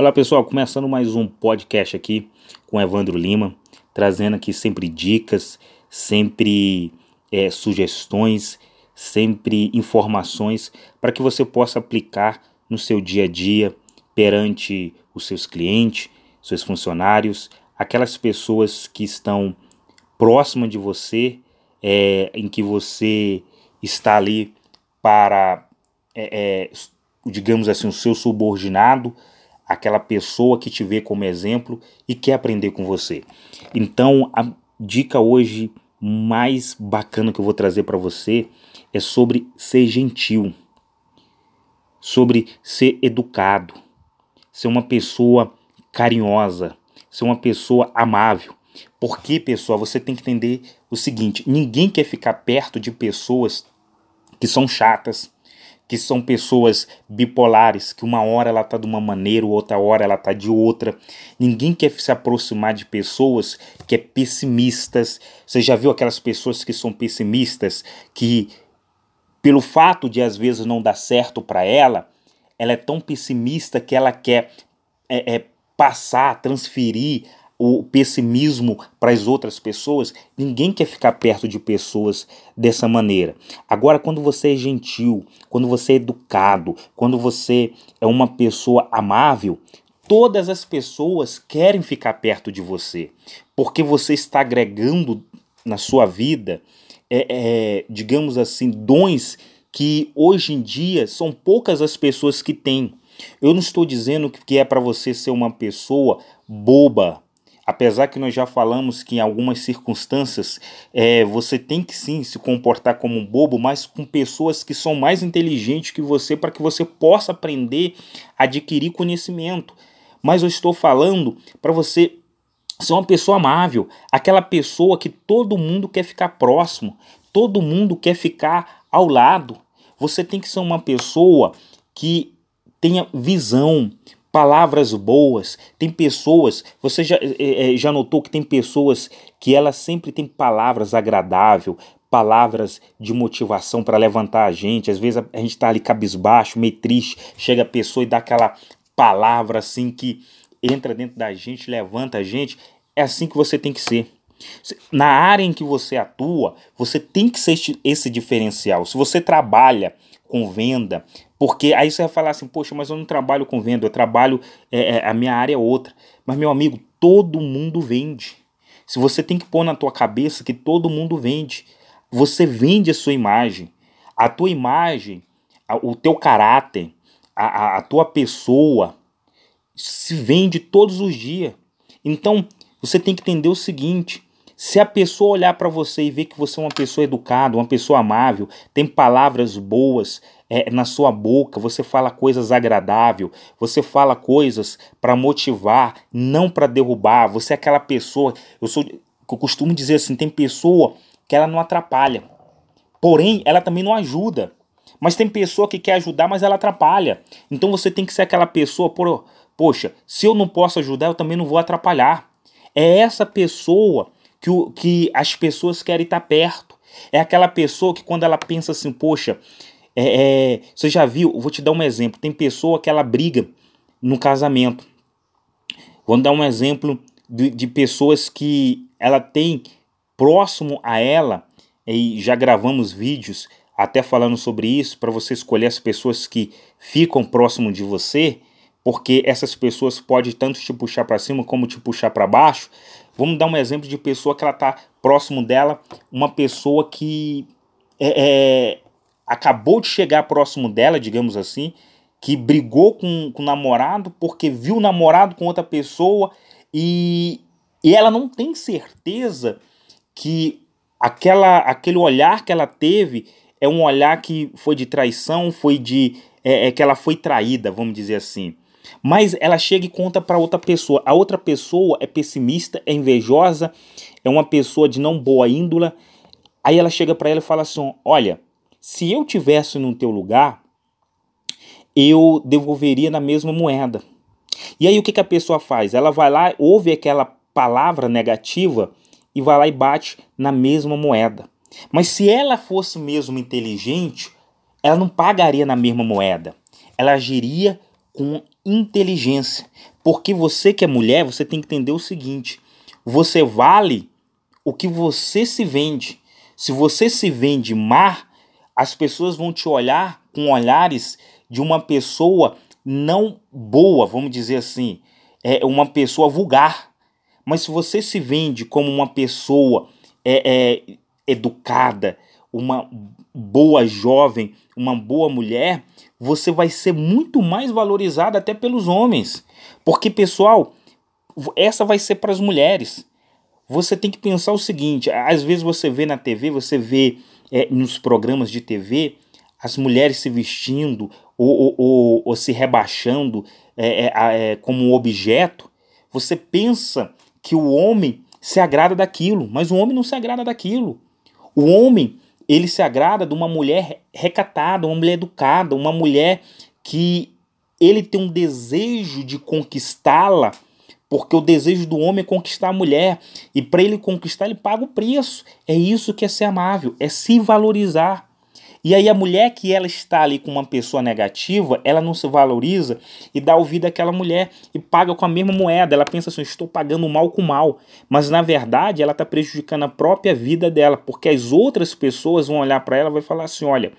Olá pessoal, começando mais um podcast aqui com Evandro Lima, trazendo aqui sempre dicas, sempre é, sugestões, sempre informações para que você possa aplicar no seu dia a dia perante os seus clientes, seus funcionários, aquelas pessoas que estão próximas de você, é, em que você está ali para, é, digamos assim, o seu subordinado aquela pessoa que te vê como exemplo e quer aprender com você. Então, a dica hoje mais bacana que eu vou trazer para você é sobre ser gentil, sobre ser educado, ser uma pessoa carinhosa, ser uma pessoa amável. Porque, pessoal, você tem que entender o seguinte: ninguém quer ficar perto de pessoas que são chatas, que são pessoas bipolares, que uma hora ela tá de uma maneira, outra hora ela tá de outra. Ninguém quer se aproximar de pessoas que é pessimistas. Você já viu aquelas pessoas que são pessimistas, que pelo fato de às vezes não dar certo para ela, ela é tão pessimista que ela quer é, é, passar, transferir o pessimismo para as outras pessoas, ninguém quer ficar perto de pessoas dessa maneira. Agora, quando você é gentil, quando você é educado, quando você é uma pessoa amável, todas as pessoas querem ficar perto de você, porque você está agregando na sua vida, é, é, digamos assim, dons que hoje em dia são poucas as pessoas que têm. Eu não estou dizendo que é para você ser uma pessoa boba, apesar que nós já falamos que em algumas circunstâncias é, você tem que sim se comportar como um bobo, mas com pessoas que são mais inteligentes que você para que você possa aprender adquirir conhecimento. Mas eu estou falando para você ser uma pessoa amável, aquela pessoa que todo mundo quer ficar próximo, todo mundo quer ficar ao lado. Você tem que ser uma pessoa que tenha visão, palavras boas. Tem pessoas, você já, é, já notou que tem pessoas que elas sempre têm palavras agradáveis, palavras de motivação para levantar a gente. Às vezes a, a gente está ali cabisbaixo, meio triste, chega a pessoa e dá aquela palavra assim que entra dentro da gente, levanta a gente. É assim que você tem que ser. Na área em que você atua, você tem que ser esse diferencial. Se você trabalha com venda, porque aí você vai falar assim, poxa, mas eu não trabalho com venda, eu trabalho, é, é, a minha área é outra. Mas, meu amigo, todo mundo vende. Se você tem que pôr na tua cabeça que todo mundo vende, você vende a sua imagem. A tua imagem, o teu caráter, a, a, a tua pessoa se vende todos os dias. Então, você tem que entender o seguinte: se a pessoa olhar para você e ver que você é uma pessoa educada, uma pessoa amável, tem palavras boas é, na sua boca, você fala coisas agradáveis, você fala coisas para motivar, não para derrubar. Você é aquela pessoa. Eu sou, eu costumo dizer assim, tem pessoa que ela não atrapalha, porém ela também não ajuda. Mas tem pessoa que quer ajudar, mas ela atrapalha. Então você tem que ser aquela pessoa, por, poxa, se eu não posso ajudar, eu também não vou atrapalhar. É essa pessoa que, o, que as pessoas querem estar perto. É aquela pessoa que quando ela pensa assim, poxa, é, é, você já viu? Vou te dar um exemplo. Tem pessoa que ela briga no casamento. Vou dar um exemplo de, de pessoas que ela tem próximo a ela, e já gravamos vídeos até falando sobre isso, para você escolher as pessoas que ficam próximo de você, porque essas pessoas podem tanto te puxar para cima como te puxar para baixo. Vamos dar um exemplo de pessoa que ela está próximo dela, uma pessoa que é, é, acabou de chegar próximo dela, digamos assim, que brigou com, com o namorado porque viu o namorado com outra pessoa e, e ela não tem certeza que aquela, aquele olhar que ela teve é um olhar que foi de traição, foi de é, é que ela foi traída, vamos dizer assim. Mas ela chega e conta para outra pessoa. A outra pessoa é pessimista, é invejosa, é uma pessoa de não boa índole. Aí ela chega para ela e fala assim: Olha, se eu tivesse no teu lugar, eu devolveria na mesma moeda. E aí o que, que a pessoa faz? Ela vai lá, ouve aquela palavra negativa e vai lá e bate na mesma moeda. Mas se ela fosse mesmo inteligente, ela não pagaria na mesma moeda. Ela agiria com inteligência. Porque você que é mulher, você tem que entender o seguinte: você vale o que você se vende. Se você se vende mar, as pessoas vão te olhar com olhares de uma pessoa não boa, vamos dizer assim, é uma pessoa vulgar. Mas se você se vende como uma pessoa é, é, educada, uma boa jovem, uma boa mulher, você vai ser muito mais valorizada até pelos homens. Porque, pessoal, essa vai ser para as mulheres. Você tem que pensar o seguinte: às vezes você vê na TV, você vê é, nos programas de TV as mulheres se vestindo ou, ou, ou, ou se rebaixando é, é, é, como um objeto. Você pensa que o homem se agrada daquilo, mas o homem não se agrada daquilo. O homem ele se agrada de uma mulher recatada, uma mulher educada, uma mulher que ele tem um desejo de conquistá-la, porque o desejo do homem é conquistar a mulher, e para ele conquistar ele paga o preço. É isso que é ser amável, é se valorizar. E aí a mulher que ela está ali com uma pessoa negativa, ela não se valoriza e dá ouvido àquela mulher e paga com a mesma moeda. Ela pensa assim, estou pagando mal com mal. Mas na verdade ela está prejudicando a própria vida dela, porque as outras pessoas vão olhar para ela e vai falar assim, olha,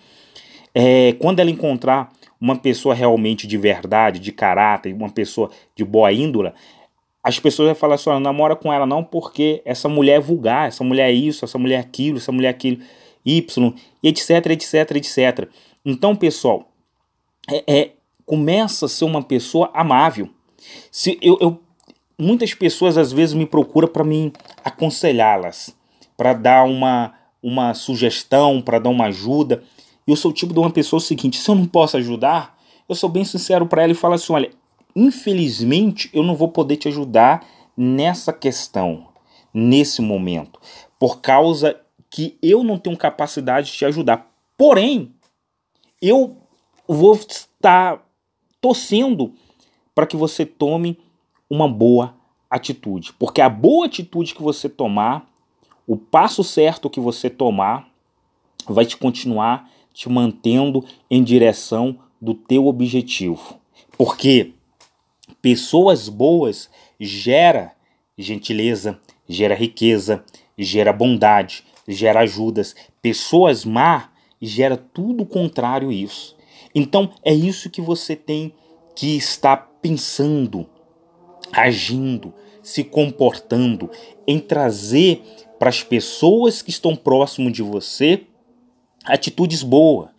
é, quando ela encontrar uma pessoa realmente de verdade, de caráter, uma pessoa de boa índole, as pessoas vão falar assim, olha, namora com ela não porque essa mulher é vulgar, essa mulher é isso, essa mulher é aquilo, essa mulher é aquilo. Y, etc, etc, etc. Então, pessoal, é, é começa a ser uma pessoa amável. Se eu, eu muitas pessoas às vezes me procuram para me aconselhá-las, para dar uma, uma sugestão, para dar uma ajuda. Eu sou o tipo de uma pessoa seguinte, se eu não posso ajudar, eu sou bem sincero para ela e falo assim, olha, infelizmente eu não vou poder te ajudar nessa questão, nesse momento, por causa que eu não tenho capacidade de te ajudar. Porém, eu vou estar torcendo para que você tome uma boa atitude. Porque a boa atitude que você tomar, o passo certo que você tomar, vai te continuar te mantendo em direção do teu objetivo. Porque pessoas boas gera gentileza, gera riqueza, gera bondade, gera ajudas. Pessoas má gera tudo contrário a isso. Então é isso que você tem que estar pensando, agindo, se comportando, em trazer para as pessoas que estão próximo de você atitudes boas.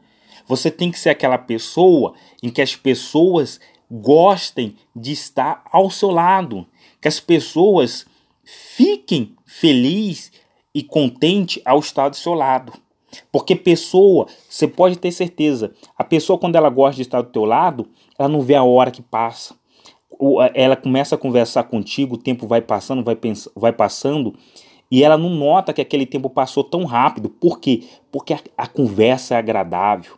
Você tem que ser aquela pessoa em que as pessoas gostem de estar ao seu lado, que as pessoas fiquem felizes e contente ao estar do seu lado. Porque pessoa, você pode ter certeza, a pessoa quando ela gosta de estar do teu lado, ela não vê a hora que passa. Ela começa a conversar contigo, o tempo vai passando, vai, vai passando, e ela não nota que aquele tempo passou tão rápido. Por quê? Porque a, a conversa é agradável.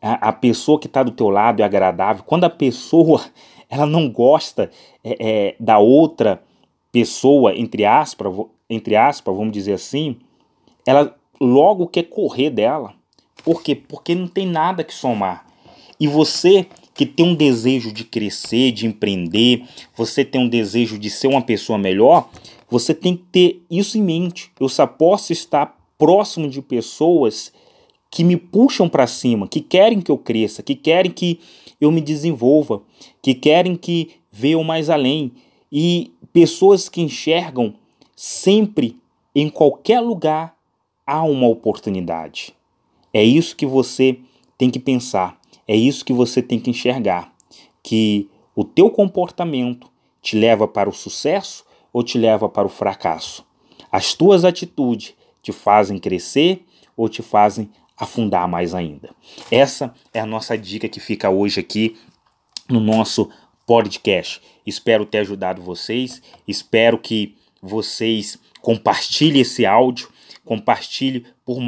A, a pessoa que está do teu lado é agradável. Quando a pessoa ela não gosta é, é, da outra pessoa, entre aspas, entre aspas, vamos dizer assim, ela logo quer correr dela. Por quê? Porque não tem nada que somar. E você que tem um desejo de crescer, de empreender, você tem um desejo de ser uma pessoa melhor, você tem que ter isso em mente. Eu só posso estar próximo de pessoas que me puxam para cima, que querem que eu cresça, que querem que eu me desenvolva, que querem que vejam mais além. E pessoas que enxergam Sempre, em qualquer lugar, há uma oportunidade. É isso que você tem que pensar, é isso que você tem que enxergar, que o teu comportamento te leva para o sucesso ou te leva para o fracasso. As tuas atitudes te fazem crescer ou te fazem afundar mais ainda. Essa é a nossa dica que fica hoje aqui no nosso podcast. Espero ter ajudado vocês, espero que vocês compartilhem esse áudio, compartilhe por,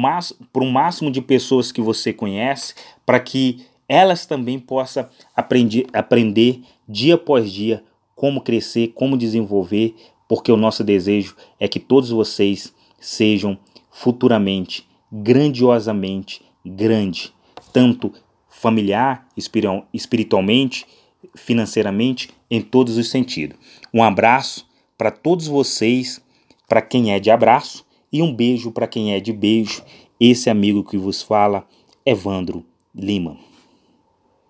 por um máximo de pessoas que você conhece, para que elas também possam aprender, aprender dia após dia como crescer, como desenvolver, porque o nosso desejo é que todos vocês sejam futuramente grandiosamente grande, tanto familiar, espiritualmente, financeiramente em todos os sentidos. Um abraço para todos vocês, para quem é de abraço, e um beijo para quem é de beijo. Esse amigo que vos fala, Evandro Lima.